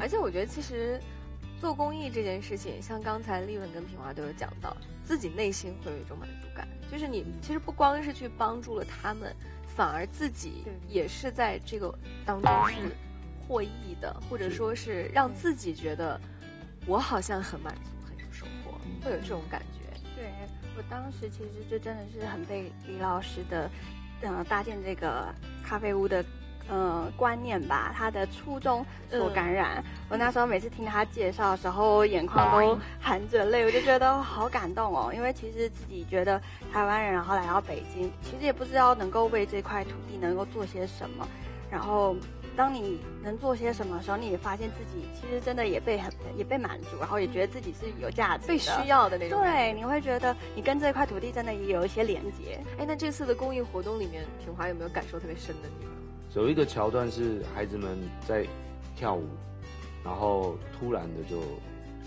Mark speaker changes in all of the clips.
Speaker 1: 而且我觉得其实做公益这件事情，像刚才丽文跟平华都有讲到，自己内心会有一种满足感，就是你其实不光是去帮助了他们，反而自己也是在这个当中是获益的，或者说是让自己觉得我好像很满足、很有收获，会有这种感觉。
Speaker 2: 对我当时其实就真的是很被李老师的，呃，搭建这个咖啡屋的。呃，观念吧，他的初衷所感染。我那时候每次听他介绍的时候，眼眶都含着泪，我就觉得好感动哦。因为其实自己觉得台湾人，然后来到北京，其实也不知道能够为这块土地能够做些什么。然后，当你能做些什么的时候，你也发现自己其实真的也被很也被满足，然后也觉得自己是有价值、
Speaker 1: 被需要的那种。
Speaker 2: 对，你会觉得你跟这块土地真的也有一些连接。
Speaker 1: 哎，那这次的公益活动里面，平华有没有感受特别深的地方？
Speaker 3: 有一个桥段是孩子们在跳舞，然后突然的就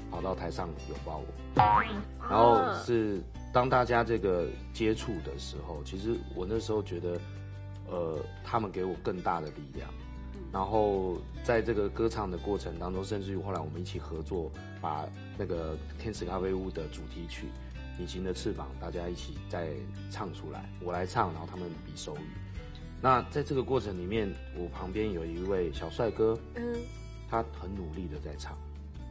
Speaker 3: 跑到台上拥抱我，然后是当大家这个接触的时候，其实我那时候觉得，呃，他们给我更大的力量，然后在这个歌唱的过程当中，甚至于后来我们一起合作，把那个天使咖啡屋的主题曲《隐形的翅膀》，大家一起再唱出来，我来唱，然后他们比手语。那在这个过程里面，我旁边有一位小帅哥，嗯，他很努力的在唱，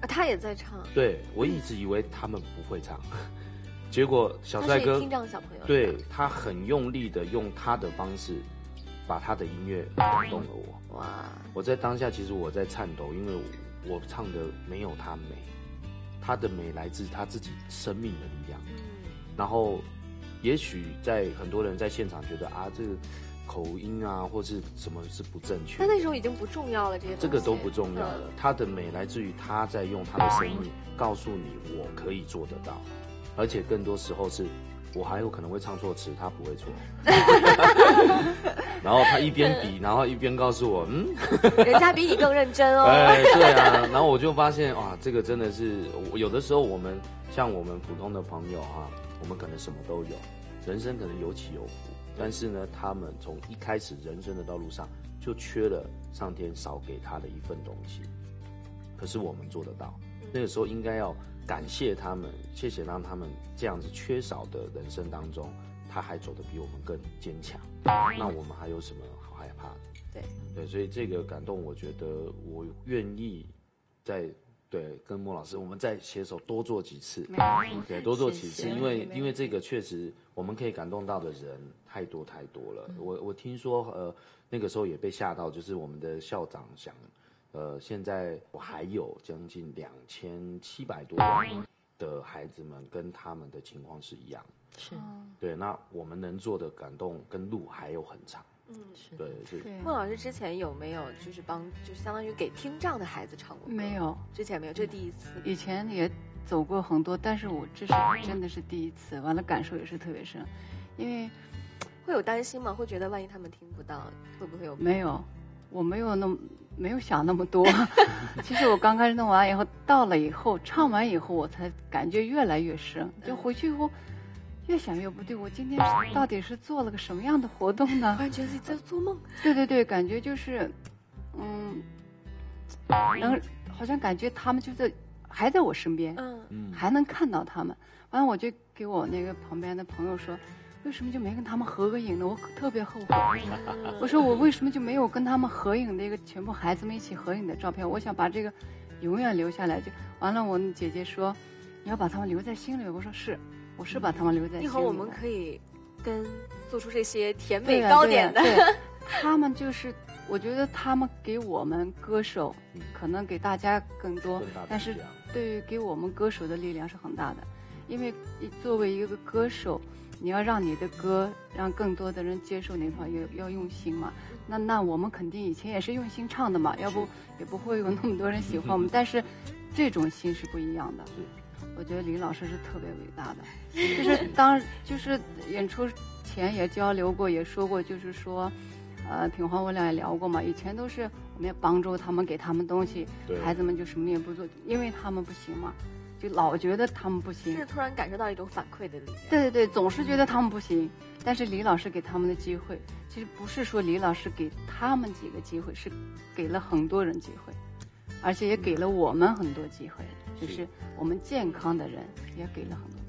Speaker 1: 啊，他也在唱，
Speaker 3: 对我一直以为他们不会唱，结果小帅哥
Speaker 1: 听障小朋友，
Speaker 3: 对他很用力的用他的方式，把他的音乐感动了我，哇！我在当下其实我在颤抖，因为我唱的没有他美，他的美来自他自己生命的力量，嗯，然后也许在很多人在现场觉得啊这个。口音啊，或是什么是不正确？
Speaker 1: 他那时候已经不重要了，这些
Speaker 3: 这个都不重要了。他的美来自于他在用他的声音告诉你，我可以做得到，而且更多时候是我还有可能会唱错词，他不会错。然后他一边比，然后一边告诉我，嗯，
Speaker 1: 人家比你更认真哦。
Speaker 3: 哎，对啊。然后我就发现，哇，这个真的是有的时候我们像我们普通的朋友哈，我们可能什么都有，人生可能有起有伏。但是呢，他们从一开始人生的道路上就缺了上天少给他的一份东西，可是我们做得到。那个时候应该要感谢他们，谢谢让他们这样子缺少的人生当中，他还走得比我们更坚强。那我们还有什么好害怕的？
Speaker 1: 对
Speaker 3: 对，所以这个感动，我觉得我愿意在。对，跟莫老师，我们再携手多做几次，对，多做几次，因为因为这个确实我们可以感动到的人太多太多了。我我听说，呃，那个时候也被吓到，就是我们的校长想，呃，现在我还有将近两千七百多的孩子们跟他们的情况是一样，
Speaker 1: 是，
Speaker 3: 对，那我们能做的感动跟路还有很长。嗯，是对对。
Speaker 1: 孟老师之前有没有就是帮，就是相当于给听障的孩子唱过？
Speaker 4: 没有，
Speaker 1: 之前没有，这是第一次。
Speaker 4: 以前也走过很多，但是我这是真的是第一次，完了感受也是特别深，因为
Speaker 1: 会有担心吗？会觉得万一他们听不到，会不会有？
Speaker 4: 没有，我没有那么没有想那么多。其实我刚开始弄完以后，到了以后唱完以后，我才感觉越来越深。就回去以后。越想越不对，我今天 到底是做了个什么样的活动呢？
Speaker 1: 感觉自己在做梦。
Speaker 4: 对对对，感觉就是，嗯，能好像感觉他们就在还在我身边，嗯嗯，还能看到他们。完了，我就给我那个旁边的朋友说，为什么就没跟他们合个影呢？我特别后悔。我说我为什么就没有跟他们合影的一个全部孩子们一起合影的照片？我想把这个永远留下来。就完了，我姐姐说，你要把他们留在心里。我说是。我是把他们留在。
Speaker 1: 一会儿我们可以跟做出这些甜美糕点的。
Speaker 4: 他们就是，我觉得他们给我们歌手，可能给大家更多，但是对于给我们歌手的力量是很大的。因为作为一个歌手，你要让你的歌让更多的人接受，那块要要用心嘛。那那我们肯定以前也是用心唱的嘛，要不也不会有那么多人喜欢我们。但是这种心是不一样的。我觉得李老师是特别伟大的，就是当 就是演出前也交流过，也说过，就是说，呃，平花我俩也聊过嘛。以前都是我们要帮助他们，给他们东西，孩子们就什么也不做，因为他们不行嘛，就老觉得他们不行。
Speaker 1: 是突然感受到一种反馈的力量。
Speaker 4: 对对对，总是觉得他们不行，但是李老师给他们的机会，其实不是说李老师给他们几个机会，是给了很多人机会。而且也给了我们很多机会，就是我们健康的人也给了很多。